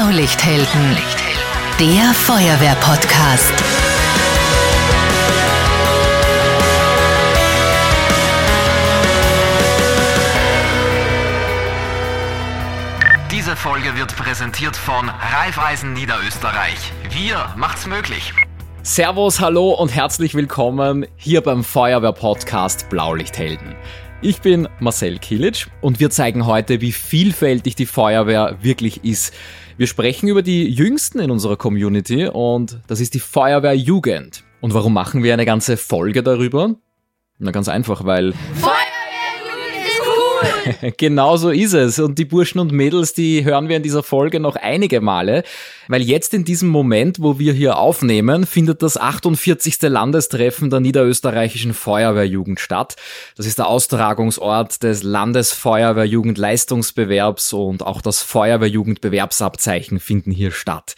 Blaulichthelden, der Feuerwehr-Podcast. Diese Folge wird präsentiert von Raiffeisen Niederösterreich. Wir macht's möglich. Servus, hallo und herzlich willkommen hier beim Feuerwehr-Podcast Blaulichthelden. Ich bin Marcel Kilic und wir zeigen heute, wie vielfältig die Feuerwehr wirklich ist. Wir sprechen über die Jüngsten in unserer Community und das ist die Feuerwehr Jugend. Und warum machen wir eine ganze Folge darüber? Na ganz einfach, weil genau so ist es. Und die Burschen und Mädels, die hören wir in dieser Folge noch einige Male, weil jetzt in diesem Moment, wo wir hier aufnehmen, findet das 48. Landestreffen der niederösterreichischen Feuerwehrjugend statt. Das ist der Austragungsort des Landesfeuerwehrjugendleistungsbewerbs und auch das Feuerwehrjugendbewerbsabzeichen finden hier statt.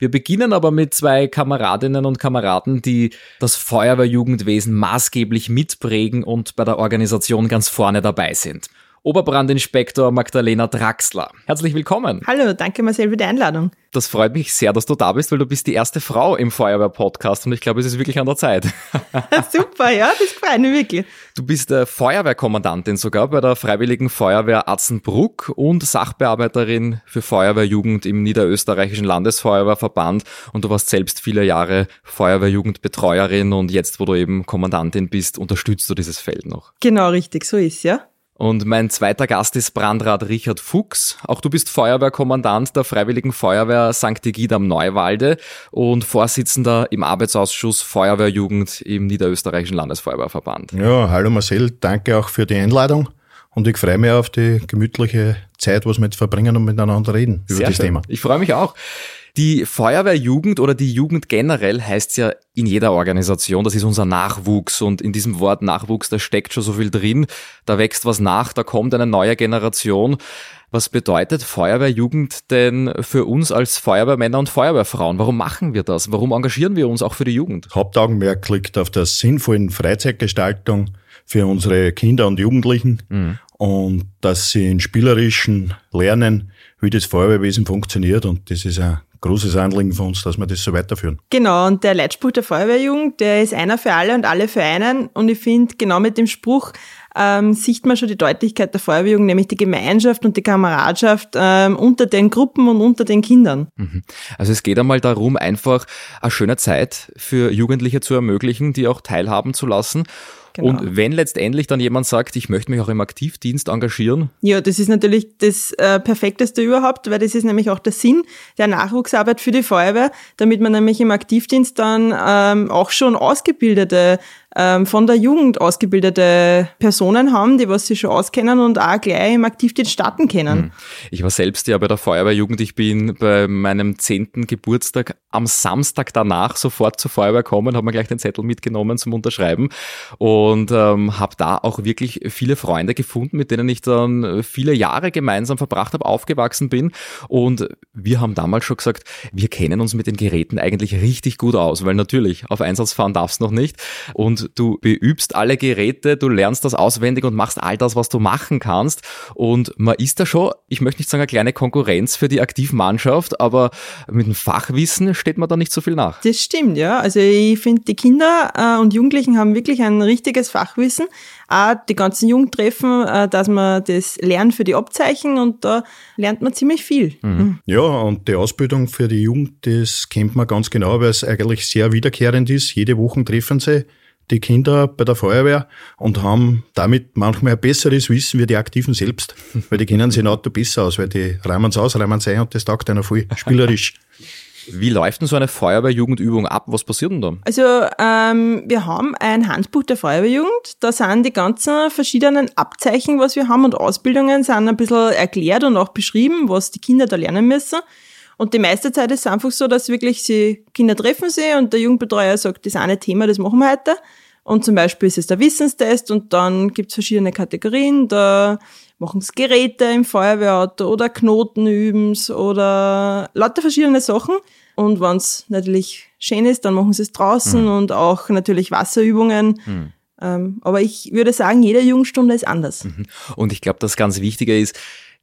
Wir beginnen aber mit zwei Kameradinnen und Kameraden, die das Feuerwehrjugendwesen maßgeblich mitprägen und bei der Organisation ganz vorne dabei sind. Oberbrandinspektor Magdalena Draxler. Herzlich willkommen. Hallo, danke Marcel für die Einladung. Das freut mich sehr, dass du da bist, weil du bist die erste Frau im Feuerwehr-Podcast und ich glaube, es ist wirklich an der Zeit. Super, ja, das freut mich wirklich. Du bist äh, Feuerwehrkommandantin sogar bei der Freiwilligen Feuerwehr Atzenbruck und Sachbearbeiterin für Feuerwehrjugend im Niederösterreichischen Landesfeuerwehrverband und du warst selbst viele Jahre Feuerwehrjugendbetreuerin und jetzt, wo du eben Kommandantin bist, unterstützt du dieses Feld noch. Genau, richtig, so ist ja. Und mein zweiter Gast ist Brandrat Richard Fuchs. Auch du bist Feuerwehrkommandant der Freiwilligen Feuerwehr St. Egid am Neuwalde und Vorsitzender im Arbeitsausschuss Feuerwehrjugend im Niederösterreichischen Landesfeuerwehrverband. Ja, hallo Marcel, danke auch für die Einladung. Und ich freue mich auf die gemütliche Zeit, was wir jetzt verbringen und miteinander reden über Sehr das schön. Thema. Ich freue mich auch. Die Feuerwehrjugend oder die Jugend generell heißt ja in jeder Organisation, das ist unser Nachwuchs und in diesem Wort Nachwuchs, da steckt schon so viel drin, da wächst was nach, da kommt eine neue Generation. Was bedeutet Feuerwehrjugend denn für uns als Feuerwehrmänner und Feuerwehrfrauen? Warum machen wir das? Warum engagieren wir uns auch für die Jugend? Hauptaugenmerk liegt auf der sinnvollen Freizeitgestaltung für unsere Kinder und Jugendlichen Mhm. und dass sie in spielerischen lernen, wie das Feuerwehrwesen funktioniert und das ist ein großes Anliegen von uns, dass wir das so weiterführen. Genau, und der Leitspruch der Feuerwehrjugend, der ist einer für alle und alle für einen. Und ich finde, genau mit dem Spruch ähm, sieht man schon die Deutlichkeit der Feuerwehrjugend, nämlich die Gemeinschaft und die Kameradschaft ähm, unter den Gruppen und unter den Kindern. Also es geht einmal darum, einfach eine schöne Zeit für Jugendliche zu ermöglichen, die auch teilhaben zu lassen. Genau. Und wenn letztendlich dann jemand sagt, ich möchte mich auch im Aktivdienst engagieren, Ja, das ist natürlich das äh, Perfekteste überhaupt, weil das ist nämlich auch der Sinn der Nachwuchsarbeit für die Feuerwehr, damit man nämlich im Aktivdienst dann ähm, auch schon ausgebildete, ähm, von der Jugend ausgebildete Personen haben, die was sie schon auskennen und auch gleich im Aktivdienst starten können. Ich war selbst ja bei der Feuerwehrjugend. Ich bin bei meinem zehnten Geburtstag am Samstag danach sofort zur Feuerwehr gekommen, habe mir gleich den Zettel mitgenommen zum Unterschreiben und ähm, habe da auch wirklich viele Freunde gefunden, mit denen ich dann viele Jahre gemeinsam verbracht habe, aufgewachsen bin. Und wir haben damals schon gesagt, wir kennen uns mit den Geräten eigentlich richtig gut aus, weil natürlich auf Einsatz fahren darfst du noch nicht und du beübst alle Geräte, du lernst das auswendig und machst all das, was du machen kannst. Und man ist da schon, ich möchte nicht sagen, eine kleine Konkurrenz für die Aktivmannschaft, aber mit dem Fachwissen steht man da nicht so viel nach. Das stimmt, ja. Also ich finde, die Kinder äh, und Jugendlichen haben wirklich ein richtiges Fachwissen. Auch die ganzen Jugendtreffen, äh, dass man das lernt für die Abzeichen und da lernt man ziemlich viel. Mhm. Ja, und die Ausbildung für die Jugend, das kennt man ganz genau, weil es eigentlich sehr wiederkehrend ist. Jede Woche treffen sie die Kinder bei der Feuerwehr und haben damit manchmal ein besseres Wissen wie die Aktiven selbst. Weil die kennen sich in Auto besser aus, weil die räumen es aus, räumen es ein und das taugt einer voll spielerisch. Wie läuft denn so eine Feuerwehrjugendübung ab? Was passiert denn da? Also ähm, wir haben ein Handbuch der Feuerwehrjugend. Da sind die ganzen verschiedenen Abzeichen, was wir haben und Ausbildungen sind ein bisschen erklärt und auch beschrieben, was die Kinder da lernen müssen. Und die meiste Zeit ist es einfach so, dass wirklich sie Kinder treffen sie und der Jugendbetreuer sagt, das eine Thema, das machen wir heute. Und zum Beispiel ist es der Wissenstest und dann gibt es verschiedene Kategorien. Da machen sie Geräte im Feuerwehrauto oder Knoten üben's oder lauter verschiedene Sachen. Und wenn es natürlich schön ist, dann machen sie es draußen und auch natürlich Wasserübungen. Ähm, aber ich würde sagen, jede Jugendstunde ist anders. Und ich glaube, das ganz Wichtige ist,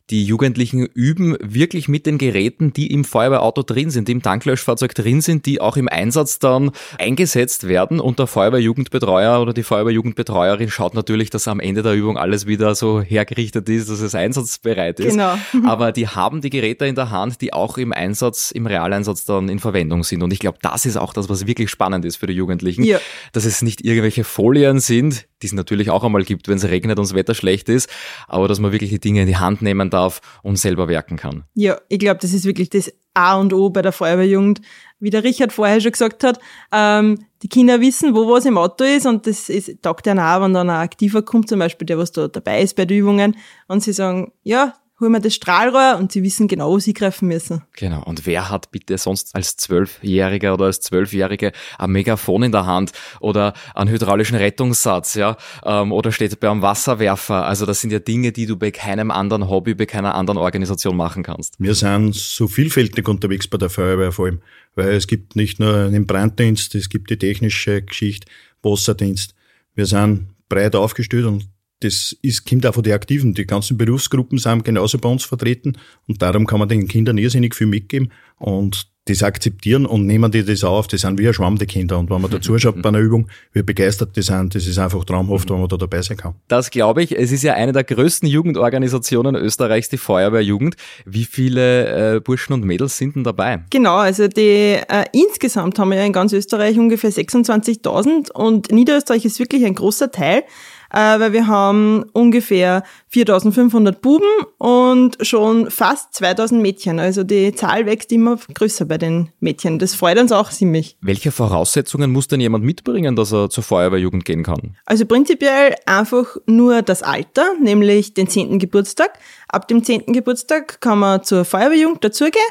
Die Jugendlichen üben wirklich mit den Geräten, die im Feuerwehrauto drin sind, die im Tanklöschfahrzeug drin sind, die auch im Einsatz dann eingesetzt werden. Und der Feuerwehrjugendbetreuer oder die Feuerwehrjugendbetreuerin schaut natürlich, dass am Ende der Übung alles wieder so hergerichtet ist, dass es einsatzbereit ist. Genau. Aber die haben die Geräte in der Hand, die auch im Einsatz, im Realeinsatz dann in Verwendung sind. Und ich glaube, das ist auch das, was wirklich spannend ist für die Jugendlichen, Ja. dass es nicht irgendwelche Folien sind, die es natürlich auch einmal gibt, wenn es regnet und das Wetter schlecht ist, aber dass man wirklich die Dinge in die Hand nehmen darf und selber werken kann. Ja, ich glaube, das ist wirklich das A und O bei der Feuerwehrjugend. Wie der Richard vorher schon gesagt hat, ähm, die Kinder wissen, wo was im Auto ist und das ist, taugt ihnen auch, wenn dann ein Aktiver kommt, zum Beispiel der, was da dabei ist bei den Übungen und sie sagen, ja, hol mir das Strahlrohr und sie wissen genau, wo sie greifen müssen. Genau. Und wer hat bitte sonst als Zwölfjähriger oder als Zwölfjährige ein Megafon in der Hand oder einen hydraulischen Rettungssatz, ja, ähm, oder steht bei einem Wasserwerfer? Also das sind ja Dinge, die du bei keinem anderen Hobby, bei keiner anderen Organisation machen kannst. Wir sind so vielfältig unterwegs bei der Feuerwehr vor allem, weil es gibt nicht nur den Branddienst, es gibt die technische Geschichte, Wasserdienst. Wir sind breit aufgestellt und das ist, kommt auch von den Aktiven. Die ganzen Berufsgruppen sind genauso bei uns vertreten und darum kann man den Kindern irrsinnig viel mitgeben und das akzeptieren und nehmen die das auf. Die sind wie ein Schwamm, die Kinder. Und wenn man da zuschaut bei einer Übung, wie begeistert die sind, das ist einfach traumhaft, wenn man da dabei sein kann. Das glaube ich. Es ist ja eine der größten Jugendorganisationen Österreichs, die Feuerwehrjugend. Wie viele äh, Burschen und Mädels sind denn dabei? Genau, also die äh, insgesamt haben wir ja in ganz Österreich ungefähr 26.000 und Niederösterreich ist wirklich ein großer Teil, äh, weil wir haben ungefähr 4.500 Buben und schon fast 2.000 Mädchen. Also die Zahl wächst immer größer bei den Mädchen. Das freut uns auch ziemlich. Welche Voraussetzungen muss denn jemand mitbringen, dass er zur Feuerwehrjugend gehen kann? Also prinzipiell einfach nur das Alter, nämlich den 10. Geburtstag. Ab dem 10. Geburtstag kann man zur Feuerwehrjugend dazugehen,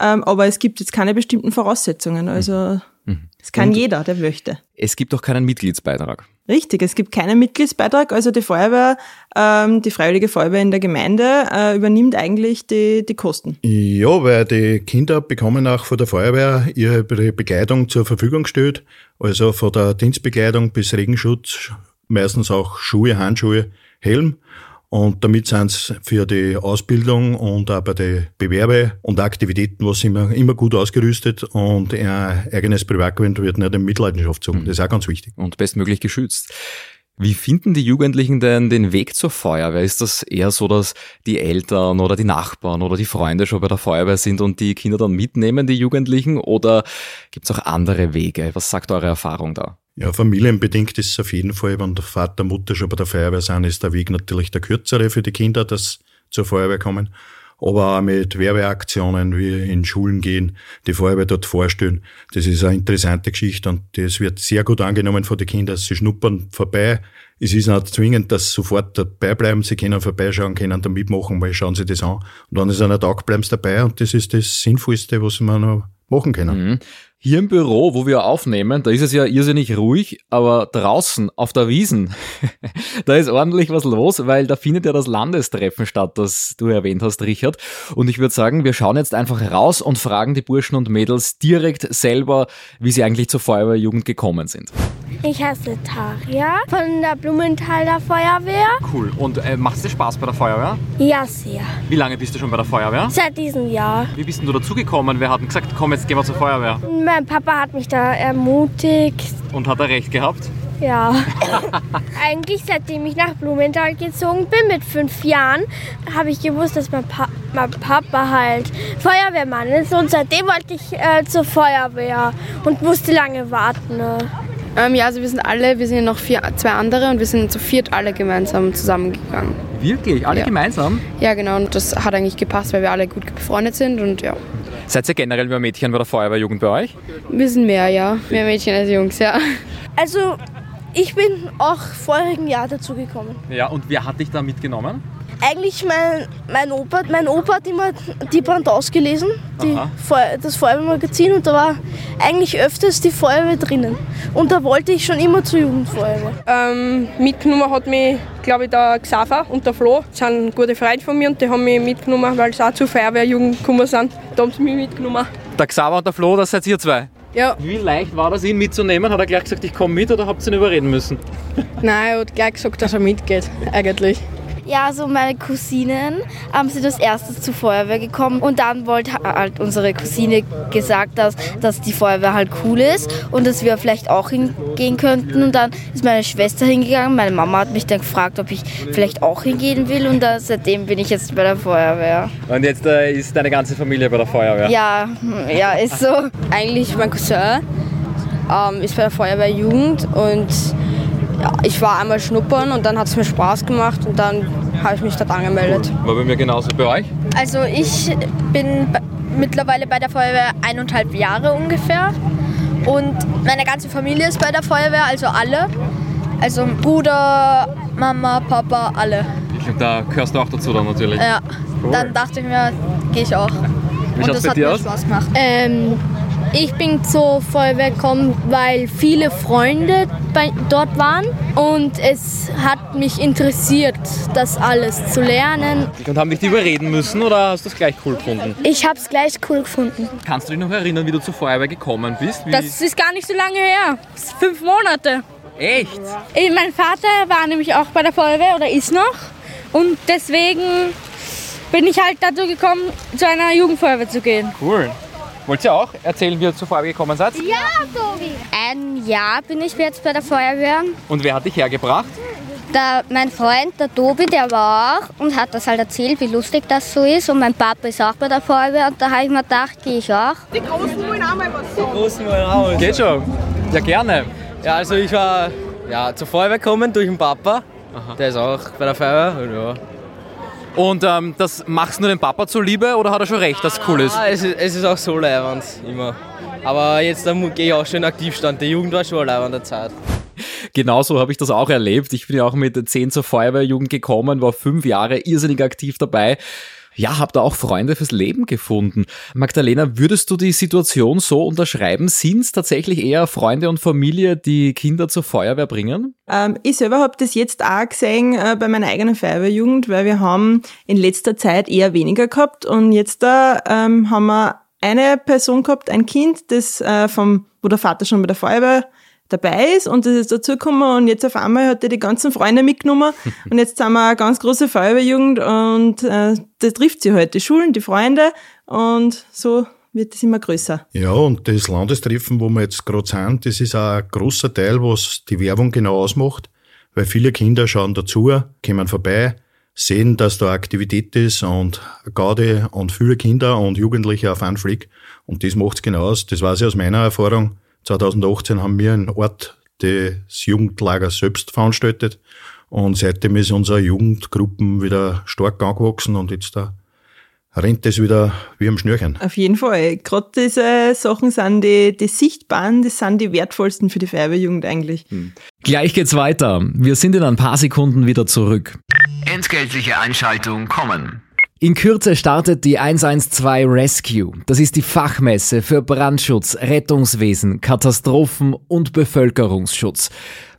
ähm, aber es gibt jetzt keine bestimmten Voraussetzungen. Also es kann jeder, der möchte. Es gibt auch keinen Mitgliedsbeitrag. Richtig, es gibt keinen Mitgliedsbeitrag. Also die Feuerwehr, ähm, die Freiwillige Feuerwehr in der Gemeinde äh, übernimmt eigentlich die, die Kosten. Ja, weil die Kinder bekommen auch von der Feuerwehr ihre Begleitung zur Verfügung gestellt. Also von der Dienstbekleidung bis Regenschutz, meistens auch Schuhe, Handschuhe, Helm. Und damit sind sie für die Ausbildung und auch bei den Bewerbe und Aktivitäten was immer, immer gut ausgerüstet und ein eigenes Privatgewinn wird nicht in Mitleidenschaft gezogen. Das ist auch ganz wichtig. und bestmöglich geschützt. Wie finden die Jugendlichen denn den Weg zur Feuerwehr? Ist das eher so, dass die Eltern oder die Nachbarn oder die Freunde schon bei der Feuerwehr sind und die Kinder dann mitnehmen, die Jugendlichen? Oder gibt's auch andere Wege? Was sagt eure Erfahrung da? Ja, familienbedingt ist es auf jeden Fall, wenn der Vater, Mutter schon bei der Feuerwehr sind, ist der Weg natürlich der kürzere für die Kinder, dass zur Feuerwehr kommen. Aber auch mit Werbeaktionen wie in Schulen gehen, die Feuerwehr dort vorstellen. Das ist eine interessante Geschichte und das wird sehr gut angenommen von den Kindern. Sie schnuppern vorbei. Es ist nicht zwingend, dass sie sofort dabei bleiben. Sie können vorbeischauen, können da mitmachen, weil schauen sie das an. Und wenn es einer taugt, bleiben sie dabei und das ist das Sinnvollste, was man noch machen können. Hier im Büro, wo wir aufnehmen, da ist es ja irrsinnig ruhig, aber draußen auf der Wiesen, da ist ordentlich was los, weil da findet ja das Landestreffen statt, das du erwähnt hast, Richard. Und ich würde sagen, wir schauen jetzt einfach raus und fragen die Burschen und Mädels direkt selber, wie sie eigentlich zur Feuerwehrjugend gekommen sind. Ich heiße Taria von der Blumenthaler Feuerwehr. Cool. Und äh, macht es dir Spaß bei der Feuerwehr? Ja, sehr. Wie lange bist du schon bei der Feuerwehr? Seit diesem Jahr. Wie bist denn du dazugekommen? Wer hat denn gesagt, komm, jetzt gehen wir zur Feuerwehr? Mein Papa hat mich da ermutigt. Und hat er recht gehabt? Ja. Eigentlich seitdem ich nach Blumenthal gezogen bin mit fünf Jahren, habe ich gewusst, dass mein, pa mein Papa halt Feuerwehrmann ist. Und seitdem wollte ich äh, zur Feuerwehr und musste lange warten. Ne? Ähm, ja, also wir sind alle, wir sind ja noch vier, zwei andere und wir sind zu viert alle gemeinsam zusammengegangen. Wirklich? Alle Ja. gemeinsam? Ja, genau, und das hat eigentlich gepasst, weil wir alle gut befreundet sind und ja. Seid ihr generell mehr Mädchen bei der Feuerwehrjugend bei euch? Wir sind mehr, ja. Mehr Mädchen als Jungs, ja. Also, ich bin auch vorigen Jahr dazu gekommen. Ja, und wer hat dich da mitgenommen? Eigentlich mein, mein Opa, mein Opa hat immer die Band ausgelesen, die Aha. Feu- das Feuerwehrmagazin und da war eigentlich öfters die Feuerwehr drinnen. Und da wollte ich schon immer zur Jugendfeuerwehr. Ähm, mitgenommen hat mich, glaube ich, der Xaver und der Flo. Das sind gute Freunde von mir und die haben mich mitgenommen, weil sie auch zur Feuerwehrjugend gekommen sind. Da haben sie mich mitgenommen. Der Xaver und der Flo, das seid ihr zwei. Ja, Wie leicht war das, ihn mitzunehmen? Hat er gleich gesagt, ich komme mit oder habt ihr ihn überreden müssen? nein, er hat gleich gesagt, dass er mitgeht, eigentlich. Ja, so meine Cousinen ähm, sind als erstes zur Feuerwehr gekommen und dann wollte halt unsere Cousine gesagt, dass, dass die Feuerwehr halt cool ist und dass wir vielleicht auch hingehen könnten. Und dann ist meine Schwester hingegangen. Meine Mama hat mich dann gefragt, ob ich vielleicht auch hingehen will und dann, seitdem bin ich jetzt bei der Feuerwehr. Und jetzt äh, ist deine ganze Familie bei der Feuerwehr? Ja, ja, ist so. Eigentlich mein Cousin ähm, ist bei der Feuerwehr Jugend und ja, ich war einmal schnuppern und dann hat es mir Spaß gemacht und dann habe ich mich dort angemeldet. War bei mir genauso bei euch? Also ich bin mittlerweile bei der Feuerwehr eineinhalb Jahre ungefähr und meine ganze Familie ist bei der Feuerwehr, also alle. Also Bruder, Mama, Papa, alle. Und da gehörst du auch dazu dann natürlich. Ja, Cool. dann dachte ich mir, gehe ich auch. Wie und das bei hat dir mir aus? Spaß gemacht. Ähm, ich bin zur Feuerwehr gekommen, weil viele Freunde bei, dort waren und es hat mich interessiert, das alles zu lernen. Und haben dich die überreden müssen oder hast du es gleich cool gefunden? Ich habe es gleich cool gefunden. Kannst du dich noch erinnern, wie du zur Feuerwehr gekommen bist? Wie Das ist gar nicht so lange her. Das ist fünf Monate. Echt? Mein Vater war nämlich auch bei der Feuerwehr oder ist noch und deswegen bin ich halt dazu gekommen, zu einer Jugendfeuerwehr zu gehen. Cool. Wollt ihr auch erzählen, wie ihr zur Feuerwehr gekommen seid? Ein Jahr bin ich jetzt bei der Feuerwehr. Und wer hat dich hergebracht? Da, mein Freund, der Tobi, der war auch und hat das halt erzählt, wie lustig das so ist. Und mein Papa ist auch bei der Feuerwehr und da habe ich mir gedacht, gehe ich auch. Großen wollen auch. Geht schon. Ja, gerne. Ja, also ich war ja, zur Feuerwehr gekommen durch den Papa. Der ist auch bei der Feuerwehr. Und ja. Und ähm, das machst du nur dem Papa zuliebe oder hat er schon recht, dass es cool ist? Ah, es, ist, es ist auch so leibend, immer. Aber jetzt gehe ich auch schon in Aktivstand. Die Jugend war schon eine leibende Zeit. Genauso habe ich das auch erlebt. Ich bin ja auch mit 10 zur Feuerwehrjugend gekommen, war fünf Jahre irrsinnig aktiv dabei. Ja, habe da auch Freunde fürs Leben gefunden. Magdalena, würdest du die Situation so unterschreiben? Sind es tatsächlich eher Freunde und Familie, die Kinder zur Feuerwehr bringen? Ähm, ich selber habe das jetzt auch gesehen äh, bei meiner eigenen Feuerwehrjugend, weil wir haben in letzter Zeit eher weniger gehabt und jetzt da ähm, haben wir eine Person gehabt, ein Kind, das äh, vom, wo der Vater schon bei der Feuerwehr dabei ist und das ist dazugekommen und jetzt auf einmal hat er die ganzen Freunde mitgenommen und jetzt sind wir eine ganz große Feuerwehrjugend und äh, da trifft sie halt die Schulen, die Freunde und so wird es immer größer. Ja, und das Landestreffen, wo wir jetzt gerade sind, das ist auch ein großer Teil, was die Werbung genau ausmacht, weil viele Kinder schauen dazu, kommen vorbei, sehen, dass da Aktivität ist und Gaudi und viele Kinder und Jugendliche auf einen Flick. Und das macht's genau aus. Das weiß ich aus meiner Erfahrung. 2018 haben wir einen Ort des Jugendlagers selbst veranstaltet und seitdem ist unsere Jugendgruppen wieder stark angewachsen und jetzt da rennt es wieder wie am Schnürchen. Auf jeden Fall. Gerade diese Sachen sind die, die sichtbaren, das sind die wertvollsten für die Feuerwehrjugend eigentlich. Gleich geht's weiter. Wir sind in ein paar Sekunden wieder zurück. Entgeltliche Einschaltung kommen. In Kürze startet die 112 Rescue. Das ist die Fachmesse für Brandschutz, Rettungswesen, Katastrophen und Bevölkerungsschutz.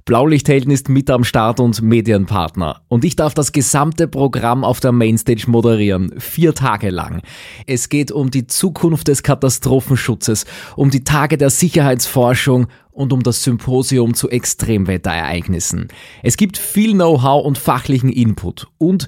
Blaulichthelden ist mit am Start und Medienpartner. Und ich darf das gesamte Programm auf der Mainstage moderieren. Vier Tage lang. Es geht um die Zukunft des Katastrophenschutzes, um die Tage der Sicherheitsforschung und um das Symposium zu Extremwetterereignissen. Es gibt viel Know-how und fachlichen Input und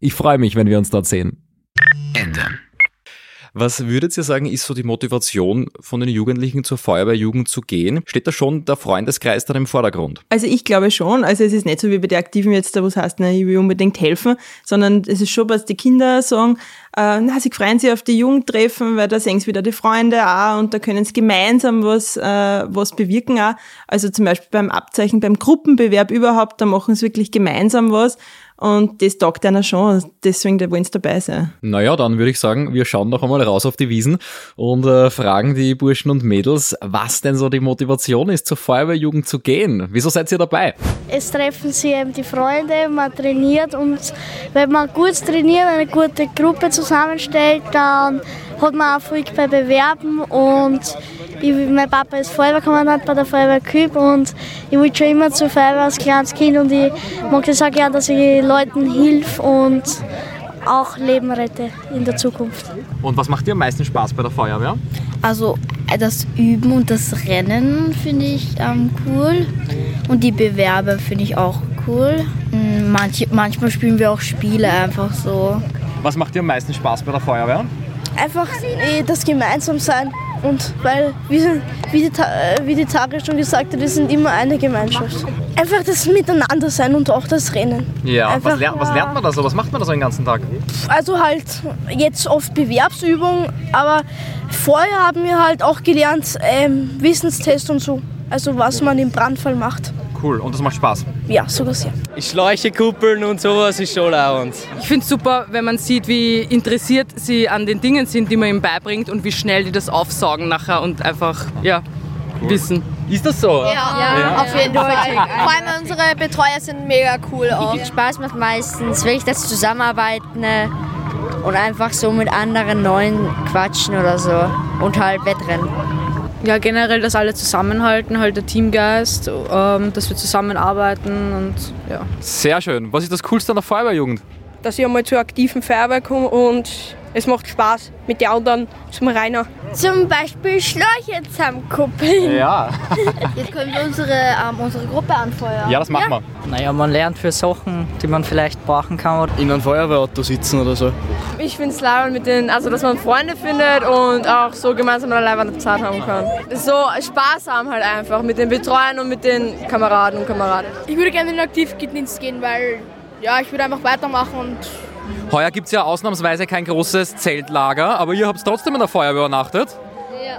Ich freue mich, wenn wir uns dort sehen. Ende. Was würdet ihr sagen, ist so die Motivation von den Jugendlichen zur Feuerwehrjugend zu gehen? Steht da schon der Freundeskreis dann im Vordergrund? Also ich glaube schon, also es ist nicht so wie bei den Aktiven jetzt, da wo es heißt, na, ich will unbedingt helfen, sondern es ist schon, was die Kinder sagen, äh, na, sie freuen sich auf die Jugendtreffen, weil da sehen sie wieder die Freunde auch und da können sie gemeinsam was, äh, was bewirken auch. Also zum Beispiel beim Abzeichen, beim Gruppenbewerb überhaupt, da machen sie wirklich gemeinsam was. Und das taugt einer schon, deswegen wollen sie dabei sein. Naja, dann würde ich sagen, wir schauen noch einmal raus auf die Wiesen und äh, fragen die Burschen und Mädels, was denn so die Motivation ist, zur Feuerwehrjugend zu gehen. Wieso seid ihr dabei? Es treffen sich eben die Freunde, man trainiert und wenn man gut trainiert, eine gute Gruppe zusammenstellt, dann hat man Erfolg bei Bewerben und ich, mein Papa ist Feuerwehrkommandant bei der Feuerwehr Küb und ich wollte schon immer zur Feuerwehr als kleines Kind und ich mag das auch gerne, dass ich Leuten hilf und auch Leben rette in der Zukunft. Und was macht dir am meisten Spaß bei der Feuerwehr? Also das Üben und das Rennen finde ich ähm, cool und die Bewerbe finde ich auch cool. Manch, manchmal spielen wir auch Spiele einfach so. Was macht dir am meisten Spaß bei der Feuerwehr? Einfach eh, das Gemeinsamsein und weil, wie, wie, die, wie die Tari schon gesagt hat, wir sind immer eine Gemeinschaft. Einfach das Miteinander sein und auch das Rennen. Ja, Einfach, was, lernt, was lernt man da so? Was macht man da so den ganzen Tag? Also halt jetzt oft Bewerbsübungen, aber vorher haben wir halt auch gelernt ähm, Wissenstest und so. Also was man im Brandfall macht. Cool, und das macht Spaß? Ja, sogar sehr. Schläuche kuppeln und sowas ist schon lauernd. Ich finde es super, wenn man sieht, wie interessiert sie an den Dingen sind, die man ihnen beibringt und wie schnell die das aufsaugen nachher und einfach, ja, cool. wissen. Ist das so? Ja, ja, ja. auf jeden Fall. Vor allem unsere Betreuer sind mega cool auch. Spaß macht meistens wirklich das Zusammenarbeiten und einfach so mit anderen Neuen quatschen oder so und halt Wettrennen ja, generell, dass alle zusammenhalten, halt der Teamgeist, ähm, dass wir zusammenarbeiten und ja. Sehr schön. Was ist das Coolste an der Feuerwehrjugend? Dass ich einmal zur aktiven Feuerwehr komme und es macht Spaß mit den anderen zum Rainer. Zum Beispiel Schläuche zusammenkuppeln. Ja. Jetzt können wir unsere, ähm, unsere Gruppe anfeuern. Ja, das machen ja. wir. Naja, man lernt für Sachen, die man vielleicht brauchen kann. In einem Feuerwehrauto sitzen oder so. Ich finde es leibend mit den, also dass man Freunde findet und auch so gemeinsam eine leibende Zeit haben kann. So Spaß haben halt einfach mit den Betreuern und mit den Kameraden und Kameradinnen. Ich würde gerne in den Aktivdienst gehen, weil ja, ich würde einfach weitermachen und Heuer gibt es ja ausnahmsweise kein großes Zeltlager, aber ihr habt trotzdem in der Feuerwehr übernachtet.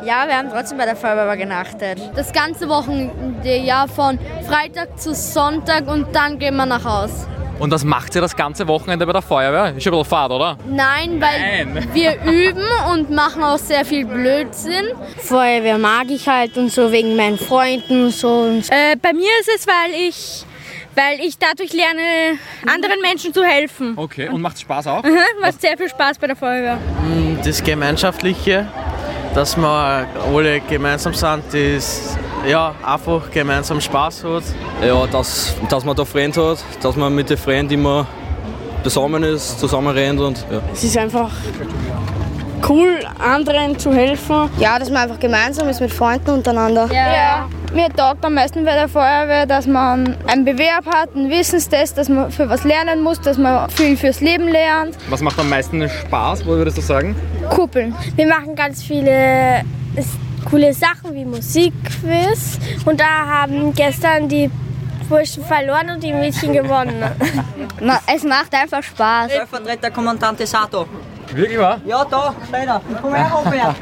Ja, wir haben trotzdem bei der Feuerwehr genachtet. Das ganze Wochenende, ja, von Freitag zu Sonntag und dann gehen wir nach Haus. Und was macht ihr das ganze Wochenende bei der Feuerwehr? Ist schon ein bisschen fad, oder? Nein, weil Nein. wir üben und machen auch sehr viel Blödsinn. Feuerwehr mag ich halt und so wegen meinen Freunden und so. Äh, bei mir ist es, weil ich weil ich dadurch lerne, anderen Menschen zu helfen. Okay, und macht Spaß auch? Mhm, macht sehr viel Spaß bei der Feuerwehr. Mm, das Gemeinschaftliche, dass wir alle gemeinsam sind, das ja, einfach gemeinsam Spaß hat. Ja, dass, dass man da Freunde hat, dass man mit den Freunden immer zusammen ist, zusammen rennt und ja. Es ist einfach cool, anderen zu helfen. Ja, dass man einfach gemeinsam ist mit Freunden untereinander. Ja. ja. Mir taugt am meisten bei der Feuerwehr, dass man einen Bewerb hat, einen Wissenstest, dass man für was lernen muss, dass man viel fürs Leben lernt. Was macht am meisten Spaß, wo würdest du sagen? Kuppeln. Wir machen ganz viele coole Sachen wie Musikquiz und da haben gestern die Burschen verloren und die Mädchen gewonnen. es macht einfach Spaß. Stellvertreter Kommandant Sato. Wirklich wahr? Ja, da, Steiner. Komm her, Robert.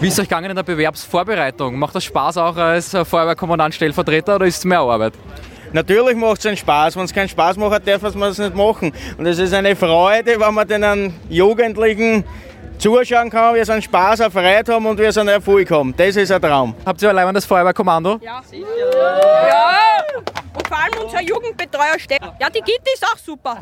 Wie ist es euch gegangen in der Bewerbsvorbereitung? Macht das Spaß auch als Feuerwehrkommandant Stellvertreter oder ist es mehr Arbeit? Natürlich macht es einen Spaß. Wenn es keinen Spaß macht, darf man es nicht machen. Und es ist eine Freude, wenn man den Jugendlichen zuschauen kann, wie sie einen Spaß, eine Freude haben und wie sie einen Erfolg haben. Das ist ein Traum. Habt ihr allein das Feuerwehrkommando? Ja. Sicher. Ja. Und vor allem unser Jugendbetreuer Steff. Ja, die Gitti ist auch super.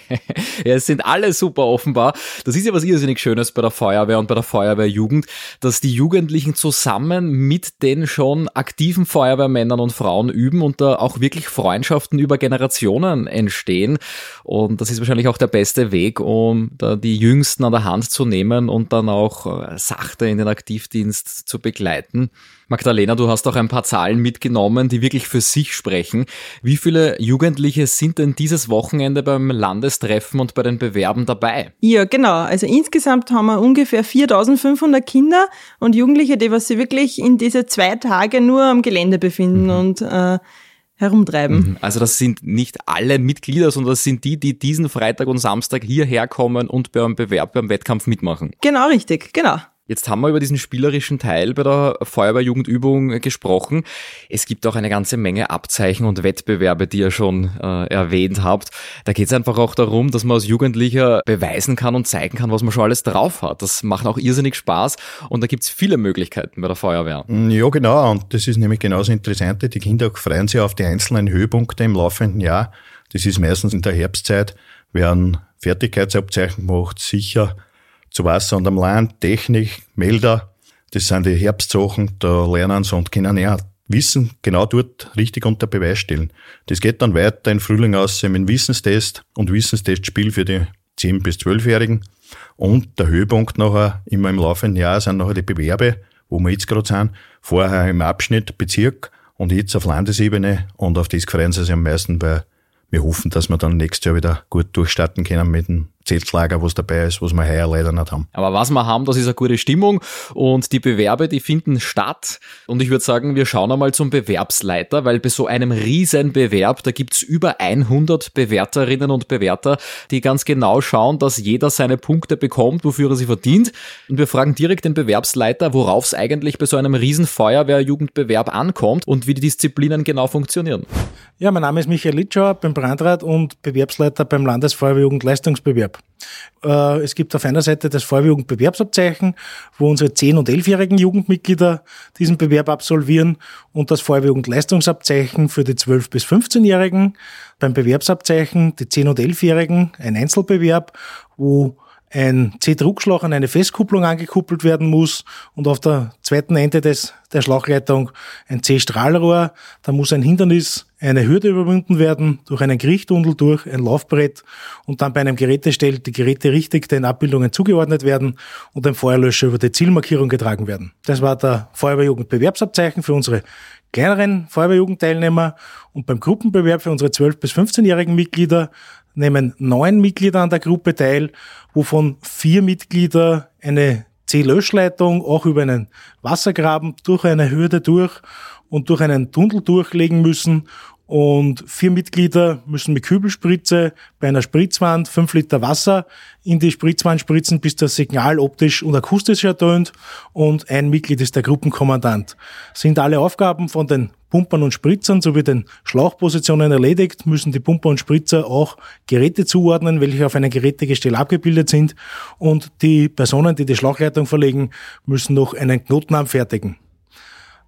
ja, es sind alle super offenbar. Das ist ja was irrsinnig Schönes bei der Feuerwehr und bei der Feuerwehrjugend, dass die Jugendlichen zusammen mit den schon aktiven Feuerwehrmännern und Frauen üben und da auch wirklich Freundschaften über Generationen entstehen. Und das ist wahrscheinlich auch der beste Weg, um da die Jüngsten an der Hand zu nehmen und dann auch äh, sachte in den Aktivdienst zu begleiten. Magdalena, du hast auch ein paar Zahlen mitgenommen, die wirklich für sich sprechen. Wie viele Jugendliche sind denn dieses Wochenende beim Landestreffen und bei den Bewerben dabei? Ja, genau. Also insgesamt haben wir ungefähr 4500 Kinder und Jugendliche, die was sie wirklich in diese zwei Tage nur am Gelände befinden mhm. und äh, herumtreiben. Mhm. Also das sind nicht alle Mitglieder, sondern das sind die, die diesen Freitag und Samstag hierher kommen und beim Bewerb, beim Wettkampf mitmachen. Genau, richtig, genau. Jetzt haben wir über diesen spielerischen Teil bei der Feuerwehrjugendübung gesprochen. Es gibt auch eine ganze Menge Abzeichen und Wettbewerbe, die ihr schon äh, erwähnt habt. Da geht es einfach auch darum, dass man als Jugendlicher beweisen kann und zeigen kann, was man schon alles drauf hat. Das macht auch irrsinnig Spaß und da gibt es viele Möglichkeiten bei der Feuerwehr. Ja, genau. Und das ist nämlich genauso interessant. Die Kinder freuen sich auf die einzelnen Höhepunkte im laufenden Jahr. Das ist meistens in der Herbstzeit, werden Fertigkeitsabzeichen gemacht, sicher zu Wasser und am Land, Technik, Melder, das sind die Herbstsachen, da lernen sie und können ja Wissen genau dort richtig unter Beweis stellen. Das geht dann weiter im Frühling aus mit Wissenstest und Wissenstestspiel für die 10- bis 12-Jährigen. Und der Höhepunkt nachher, immer im laufenden Jahr, sind nachher die Bewerbe, wo wir jetzt gerade sind. Vorher im Abschnitt Bezirk und jetzt auf Landesebene. Und auf das freuen sie sich am meisten, weil wir hoffen, dass wir dann nächstes Jahr wieder gut durchstarten können mit dem Zeltlager, was dabei ist, was wir heuer leider nicht haben. Aber was wir haben, das ist eine gute Stimmung und die Bewerbe, die finden statt. Und ich würde sagen, wir schauen einmal zum Bewerbsleiter, weil bei so einem riesen Bewerb, da gibt's über 100 Bewerterinnen und Bewerter, die ganz genau schauen, dass jeder seine Punkte bekommt, wofür er sie verdient. Und wir fragen direkt den Bewerbsleiter, worauf es eigentlich bei so einem riesen Feuerwehrjugendbewerb ankommt und wie die Disziplinen genau funktionieren. Ja, mein Name ist Michael Litschauer, bin Brandrat und Bewerbsleiter beim Landesfeuerwehrjugendleistungsbewerb. Äh, es gibt auf einer Seite das Feuerwehrjugendbewerbsabzeichen, wo unsere 10- und 11-jährigen Jugendmitglieder diesen Bewerb absolvieren und das Feuerwehrjugendleistungsabzeichen für die 12- bis 15-Jährigen. Beim Bewerbsabzeichen die 10- und 11-Jährigen ein Einzelbewerb, wo ein C-Druckschlauch an eine Festkupplung angekuppelt werden muss und auf der zweiten Ende des, der Schlauchleitung ein C-Strahlrohr. Da muss ein Hindernis, eine Hürde überwunden werden, durch einen Gerichttunnel durch, ein Laufbrett und dann bei einem Gerätestell die Geräte richtig den Abbildungen zugeordnet werden und ein Feuerlöscher über die Zielmarkierung getragen werden. Das war der Feuerwehrjugendbewerbsabzeichen für unsere kleineren Feuerwehrjugendteilnehmer und beim Gruppenbewerb für unsere 12- bis 15-jährigen Mitglieder nehmen neun Mitglieder an der Gruppe teil, wovon vier Mitglieder eine C-Löschleitung auch über einen Wassergraben durch eine Hürde durch und durch einen Tunnel durchlegen müssen und vier Mitglieder müssen mit Kübelspritze bei einer Spritzwand fünf Liter Wasser in die Spritzwand spritzen, bis das Signal optisch und akustisch ertönt. Und ein Mitglied ist der Gruppenkommandant. Sind alle Aufgaben von den Pumpern und Spritzern sowie den Schlauchpositionen erledigt, müssen die Pumper und Spritzer auch Geräte zuordnen, welche auf einem Gerätegestell abgebildet sind. Und die Personen, die die Schlauchleitung verlegen, müssen noch einen Knoten anfertigen.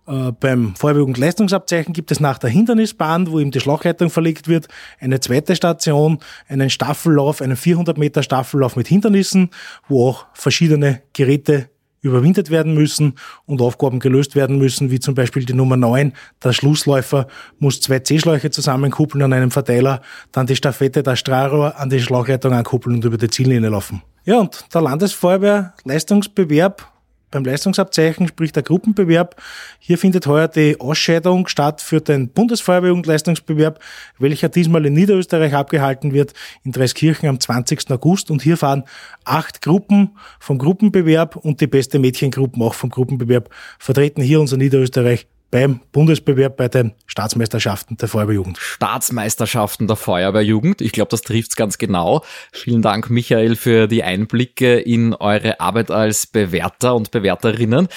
Äh, beim Feuerwehrjugendleistungsabzeichen gibt es nach der Hindernisbahn, wo eben die Schlauchleitung verlegt wird, eine zweite Station, einen Staffellauf, einen 400 Meter Staffellauf mit Hindernissen, wo auch verschiedene Geräte überwindet werden müssen und Aufgaben gelöst werden müssen, wie zum Beispiel die Nummer 9, der Schlussläufer muss zwei C-Schläuche zusammenkuppeln an einem Verteiler, dann die Staffette, das Strahlrohr an die Schlauchleitung ankuppeln und über die Ziellinie laufen. Ja, und der Landesfeuerwehr Leistungsbewerb beim Leistungsabzeichen, sprich der Gruppenbewerb. Hier findet heuer die Ausscheidung statt für den Bundesfeuerwehrjugendleistungsbewerb, welcher diesmal in Niederösterreich abgehalten wird, in Dreiskirchen am 20. August. Und hier fahren acht Gruppen vom Gruppenbewerb und die beste Mädchengruppen auch vom Gruppenbewerb vertreten hier unser Niederösterreich beim Bundesbewerb bei den Staatsmeisterschaften der Feuerwehrjugend. Staatsmeisterschaften der Feuerwehrjugend. Ich glaube, das trifft's ganz genau. Vielen Dank, Michael, für die Einblicke in eure Arbeit als Bewerter und Bewerterinnen.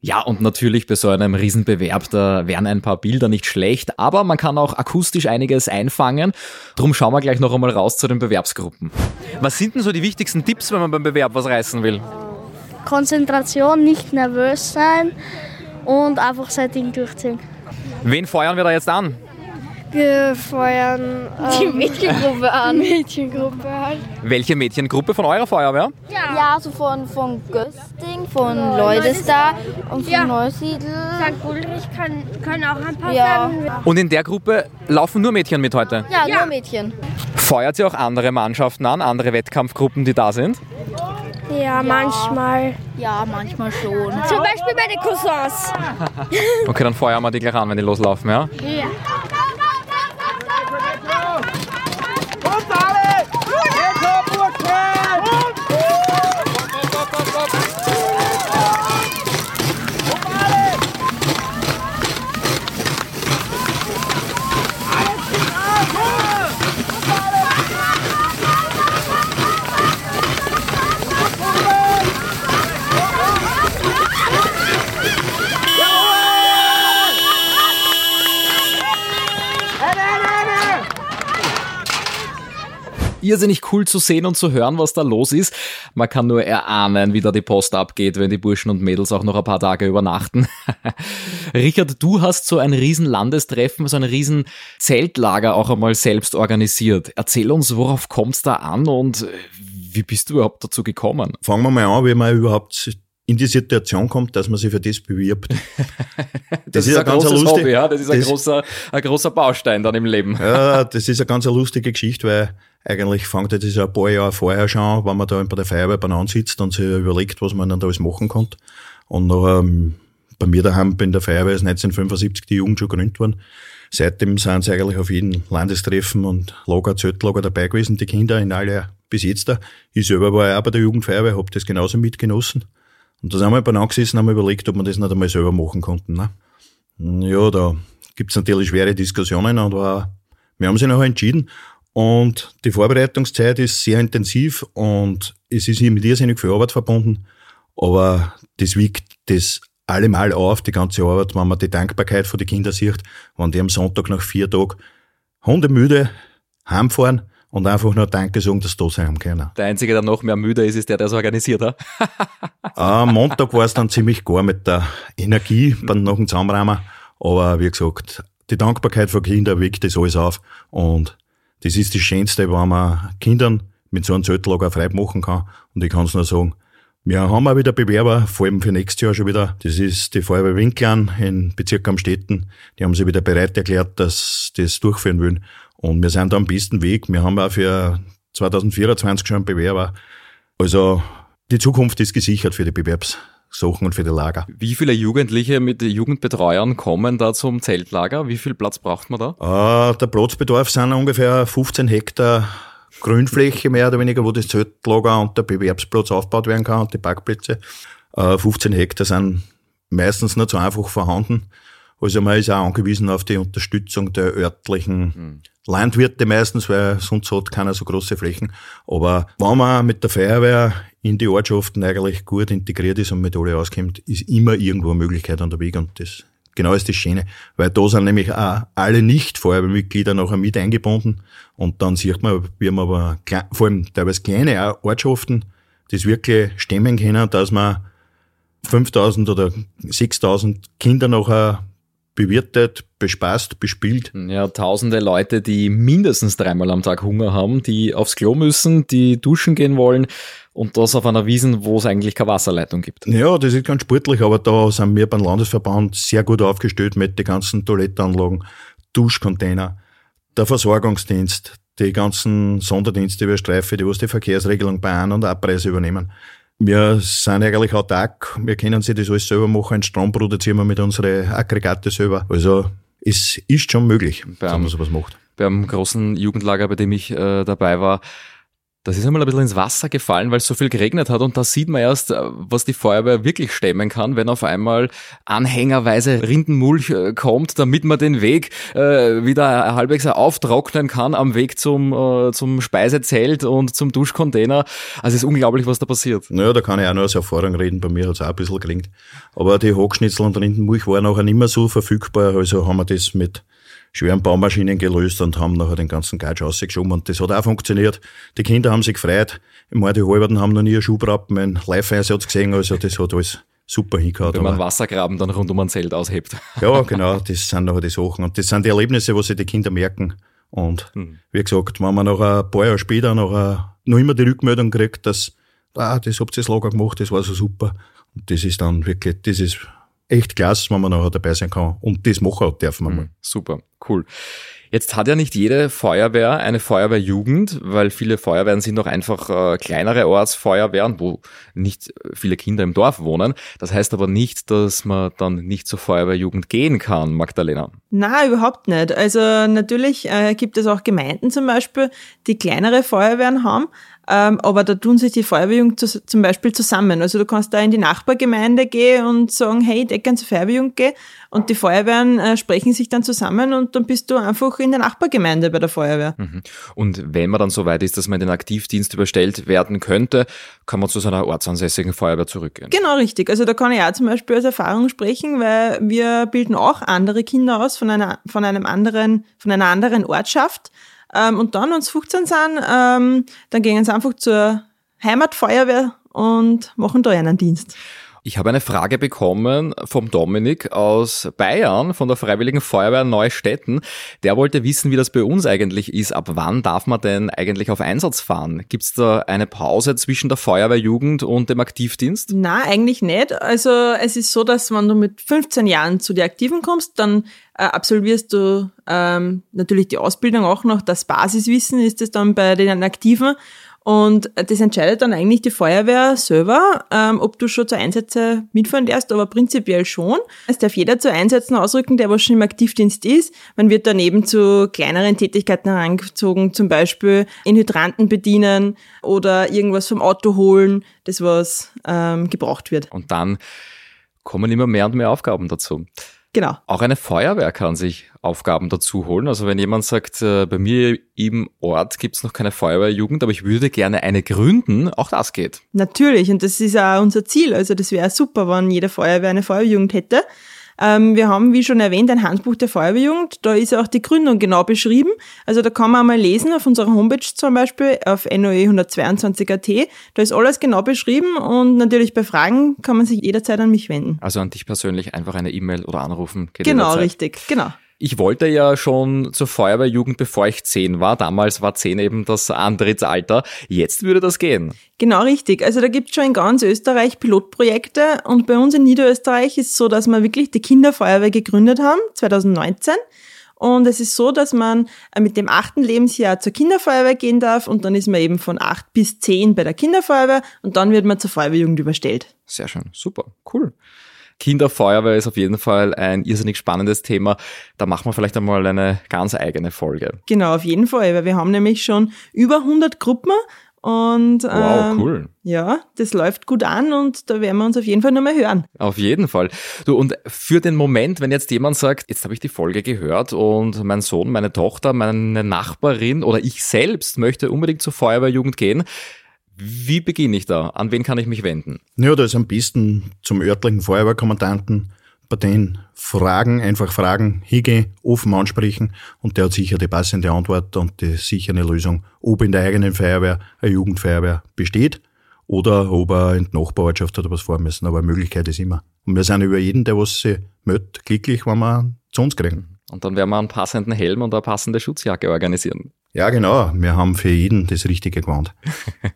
Ja, und natürlich bei so einem Riesenbewerb, da wären ein paar Bilder nicht schlecht, aber man kann auch akustisch einiges einfangen. Drum schauen wir gleich noch einmal raus zu den Bewerbsgruppen. Was sind denn so die wichtigsten Tipps, wenn man beim Bewerb was reißen will? Konzentration, nicht nervös sein und einfach sein Ding durchziehen. Wen feuern wir da jetzt an? Wir feuern Die ähm, Mädchengruppe an. Mädchengruppe halt. Welche Mädchengruppe von eurer Feuerwehr? Ja, ja so von, von Gösting, von Leudestar und von Ja. Neusiedl. St. Ulrich kann, können auch ein paar Ja. sagen. Und in der Gruppe laufen nur Mädchen mit heute. Ja, nur Mädchen. Feuert ihr auch andere Mannschaften an, andere Wettkampfgruppen, die da sind? Ja, manchmal. Ja, manchmal schon. Zum Beispiel bei den Cousins. Okay, dann feuern wir die gleich an, wenn die loslaufen, ja? Ja. Irrsinnig cool zu sehen und zu hören, was da los ist. Man kann nur erahnen, wie da die Post abgeht, wenn die Burschen und Mädels auch noch ein paar Tage übernachten. Richard, du hast so ein riesen Landestreffen, so ein riesen Zeltlager auch einmal selbst organisiert. Erzähl uns, worauf kommt's da an und wie bist du überhaupt dazu gekommen? Fangen wir mal an, wie man überhaupt in die Situation kommt, dass man sich für das bewirbt. Das, das ist, ein, ein großes lustig, Hobby, ja. Das ist ein, das, großer, ein großer Baustein dann im Leben. Ja, das ist eine ganz lustige Geschichte, weil eigentlich fängt das ja ein paar Jahre vorher schon an, wenn man da bei der Feuerwehr beieinander sitzt und sich überlegt, was man dann da alles machen kann. Und noch, ähm, bei mir daheim in der Feuerwehr ist 1975 die Jugend schon gegründet worden. Seitdem sind sie eigentlich auf jeden Landestreffen und Lager, Zeltlager dabei gewesen, die Kinder in alle bis jetzt da. Ich selber war ja auch bei der Jugendfeuerwehr, habe das genauso mitgenossen. Und da sind wir beieinander gesessen haben wir überlegt, ob wir das nicht einmal selber machen konnten. Ne? Ja, da gibt's natürlich schwere Diskussionen und wir haben sich noch entschieden. Und die Vorbereitungszeit ist sehr intensiv und es ist hier mit irrsinnig viel Arbeit verbunden. Aber das wiegt das allemal auf, die ganze Arbeit, wenn man die Dankbarkeit von den Kindern sieht, wenn die am Sonntag nach vier Tagen hundemüde heimfahren und einfach nur Danke sagen, dass sie da sein können. Der Einzige, der noch mehr müde ist, ist der, der es organisiert hat. Am Montag war es dann ziemlich gar mit der Energie beim nach dem Zusammenrahmen. Aber wie gesagt, die Dankbarkeit für Kinder weckt das alles auf. Und das ist das Schönste, wenn man Kindern mit so einem Zeltlager frei machen kann. Und ich kann es nur sagen, wir haben auch wieder Bewerber, vor allem für nächstes Jahr schon wieder. Das ist die Feuerwehr Winklern in Bezirk Amstetten. Die haben sich wieder bereit erklärt, dass das durchführen wollen. Und wir sind da am besten Weg. Wir haben auch für 2024 schon einen Bewerber. Also die Zukunft ist gesichert für die Bewerbssachen und für die Lager. Wie viele Jugendliche mit Jugendbetreuern kommen da zum Zeltlager? Wie viel Platz braucht man da? Äh, der Platzbedarf sind ungefähr 15 Hektar Grünfläche mehr oder weniger, wo das Zeltlager und der Bewerbsplatz aufgebaut werden kann und die Parkplätze. Äh, 15 Hektar sind meistens nicht so einfach vorhanden. Also man ist auch angewiesen auf die Unterstützung der örtlichen mhm. Landwirte meistens, weil sonst hat keiner so große Flächen. Aber wenn man mit der Feuerwehr in die Ortschaften eigentlich gut integriert ist und mit alle auskommt, ist immer irgendwo eine Möglichkeit an der Weg und das genau ist das Schöne, weil da sind nämlich auch alle Nicht-Feuerwehrmitglieder nachher mit eingebunden und dann sieht man, wie man aber vor allem teilweise kleine Ortschaften das wirklich stemmen können, dass man 5000 oder 6000 Kinder nachher bewirtet, bespaßt, bespielt. Ja, tausende Leute, die mindestens dreimal am Tag Hunger haben, die aufs Klo müssen, die duschen gehen wollen und das auf einer Wiesen, wo es eigentlich keine Wasserleitung gibt. Ja, das ist ganz sportlich, aber da sind wir beim Landesverband sehr gut aufgestellt mit den ganzen Toilettenanlagen, Duschcontainer, der Versorgungsdienst, die ganzen Sonderdienste über Streife, die was die Verkehrsregelung bei An- und Abreise übernehmen. Wir sind eigentlich autark, wir können sich das alles selber machen, Strom produzieren wir mit unseren Aggregate selber. Also es ist schon möglich, beim, dass man sowas macht. Beim großen Jugendlager, bei dem ich äh, dabei war, das ist einmal ein bisschen ins Wasser gefallen, weil es so viel geregnet hat und da sieht man erst, äh, was die Feuerwehr wirklich stemmen kann, wenn auf einmal anhängerweise Rindenmulch äh, kommt, damit man den Weg äh, wieder halbwegs auftrocknen kann am Weg zum, äh, zum Speisezelt und zum Duschcontainer. Also es ist unglaublich, was da passiert. Naja, da kann ich auch nur aus Erfahrung reden, bei mir hat es auch ein bisschen gelingt. Aber die Hochschnitzel und Rindenmulch waren nachher nicht mehr so verfügbar, also haben wir das mit schweren Baumaschinen gelöst und haben nachher den ganzen Gatsch rausgeschoben und das hat auch funktioniert. Die Kinder haben sich gefreut. Ich meine, die Halberten haben noch nie einen Schuhbrappen, einen Live-Einsatz gesehen, also das hat alles super hingehauen. Wenn man einen Wassergraben dann rund um ein Zelt aushebt. Ja, genau, das sind nachher die Sachen und das sind die Erlebnisse, wo sich die Kinder merken. Und hm. wie gesagt, wenn man noch ein paar Jahre später noch, ein, noch immer die Rückmeldung kriegt, dass, ah, das habt ihr das Lager gemacht, das war so super. Und das ist dann wirklich, das ist echt klasse, wenn man nachher dabei sein kann. Und das machen dürfen wir mhm, mal. Super, cool. Jetzt hat ja nicht jede Feuerwehr eine Feuerwehrjugend, weil viele Feuerwehren sind noch einfach äh, kleinere Ortsfeuerwehren, wo nicht viele Kinder im Dorf wohnen. Das heißt aber nicht, dass man dann nicht zur Feuerwehrjugend gehen kann, Magdalena. Na, überhaupt nicht. Also natürlich äh, gibt es auch Gemeinden zum Beispiel, die kleinere Feuerwehren haben, ähm, aber da tun sich die Feuerwehrjugend zu, zum Beispiel zusammen. Also du kannst da in die Nachbargemeinde gehen und sagen, hey, ich decke zur Feuerwehrjugend gehen und die Feuerwehren äh, sprechen sich dann zusammen und dann bist du einfach in der Nachbargemeinde bei der Feuerwehr. Mhm. Und wenn man dann so weit ist, dass man in den Aktivdienst überstellt werden könnte, kann man zu seiner ortsansässigen Feuerwehr zurückgehen. Genau, richtig. Also da kann ich auch zum Beispiel aus Erfahrung sprechen, weil wir bilden auch andere Kinder aus von einer, von einem anderen, von einer anderen Ortschaft Ähm, und dann, wenn sie 15 sind, ähm, dann gehen sie einfach zur Heimatfeuerwehr und machen da einen Dienst. Ich habe eine Frage bekommen vom Dominik aus Bayern, von der Freiwilligen Feuerwehr Neustetten. Der wollte wissen, wie das bei uns eigentlich ist. Ab wann darf man denn eigentlich auf Einsatz fahren? Gibt es da eine Pause zwischen der Feuerwehrjugend und dem Aktivdienst? Na, eigentlich nicht. Also es ist so, dass wenn du mit 15 Jahren zu den Aktiven kommst, dann äh, absolvierst du ähm, natürlich die Ausbildung auch noch. Das Basiswissen ist es dann bei den Aktiven. Und das entscheidet dann eigentlich die Feuerwehr selber, ähm, ob du schon zu Einsätze mitfahren darfst, aber prinzipiell schon. Es darf jeder zu Einsätzen ausrücken, der was schon im Aktivdienst ist. Man wird daneben zu kleineren Tätigkeiten herangezogen, zum Beispiel in Hydranten bedienen oder irgendwas vom Auto holen, das was ähm, gebraucht wird. Und dann kommen immer mehr und mehr Aufgaben dazu. Genau. Auch eine Feuerwehr kann sich Aufgaben dazu holen. Also wenn jemand sagt, äh, bei mir im Ort gibt es noch keine Feuerwehrjugend, aber ich würde gerne eine gründen, auch das geht. Natürlich, und das ist auch unser Ziel. Also das wäre super, wenn jede Feuerwehr eine Feuerwehrjugend hätte. Ähm, wir haben, wie schon erwähnt, ein Handbuch der Feuerwehrjugend. Da ist auch die Gründung genau beschrieben. Also da kann man einmal lesen auf unserer Homepage zum Beispiel, auf NOE 122.at. Da ist alles genau beschrieben und natürlich bei Fragen kann man sich jederzeit an mich wenden. Also an dich persönlich einfach eine E-Mail oder anrufen. Geht genau, richtig, genau. Ich wollte ja schon zur Feuerwehrjugend, bevor ich zehn war. Damals war zehn eben das Antrittsalter. Jetzt würde das gehen. Genau richtig. Also da gibt es schon in ganz Österreich Pilotprojekte und bei uns in Niederösterreich ist es so, dass wir wirklich die Kinderfeuerwehr gegründet haben, 2019. Und es ist so, dass man mit dem achten Lebensjahr zur Kinderfeuerwehr gehen darf und dann ist man eben von acht bis zehn bei der Kinderfeuerwehr und dann wird man zur Feuerwehrjugend überstellt. Sehr schön, super, cool. Kinderfeuerwehr ist auf jeden Fall ein irrsinnig spannendes Thema. Da machen wir vielleicht einmal eine ganz eigene Folge. Genau, auf jeden Fall, weil wir haben nämlich schon über 100 Gruppen und wow, ähm, cool. ja, das läuft gut an und da werden wir uns auf jeden Fall nochmal hören. Auf jeden Fall. Du, und für den Moment, wenn jetzt jemand sagt, jetzt habe ich die Folge gehört und mein Sohn, meine Tochter, meine Nachbarin oder ich selbst möchte unbedingt zur Feuerwehrjugend gehen, wie beginne ich da? An wen kann ich mich wenden? Ja, da ist am besten zum örtlichen Feuerwehrkommandanten bei den Fragen, einfach Fragen, hingehen, offen ansprechen und der hat sicher die passende Antwort und die sichere Lösung, ob in der eigenen Feuerwehr eine Jugendfeuerwehr besteht oder ob er in die Nachbarortschaft oder was fahren müssen. Aber eine Möglichkeit ist immer. Und wir sind über jeden, der was sich meldet, glücklich, wenn wir zu uns kriegen. Und dann werden wir einen passenden Helm und eine passende Schutzjacke organisieren. Ja, genau. Wir haben für jeden das richtige Gewand.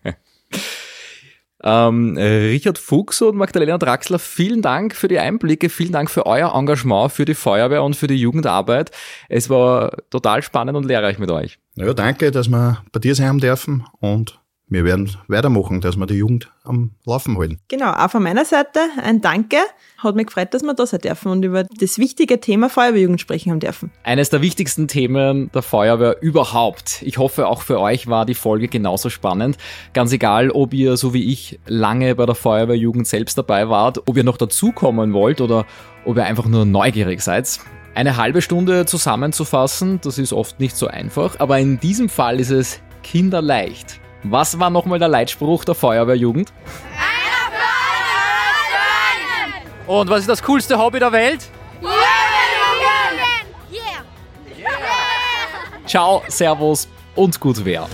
Ähm, Richard Fuchs und Magdalena Draxler, vielen Dank für die Einblicke, vielen Dank für euer Engagement für die Feuerwehr und für die Jugendarbeit. Es war total spannend und lehrreich mit euch. Ja, danke, dass wir bei dir sein dürfen und wir werden weitermachen, dass wir die Jugend am Laufen halten. Genau, auch von meiner Seite ein Danke. Hat mich gefreut, dass wir da sein dürfen und über das wichtige Thema Feuerwehrjugend sprechen haben dürfen. Eines der wichtigsten Themen der Feuerwehr überhaupt. Ich hoffe, auch für euch war die Folge genauso spannend. Ganz egal, ob ihr, so wie ich, lange bei der Feuerwehrjugend selbst dabei wart, ob ihr noch dazukommen wollt oder ob ihr einfach nur neugierig seid. Eine halbe Stunde zusammenzufassen, das ist oft nicht so einfach, aber in diesem Fall ist es kinderleicht. Was war nochmal der Leitspruch der Feuerwehrjugend? Einer für alle, Und was ist das coolste Hobby der Welt? Feuerwehrjugend! Ciao, Servus und gut wer.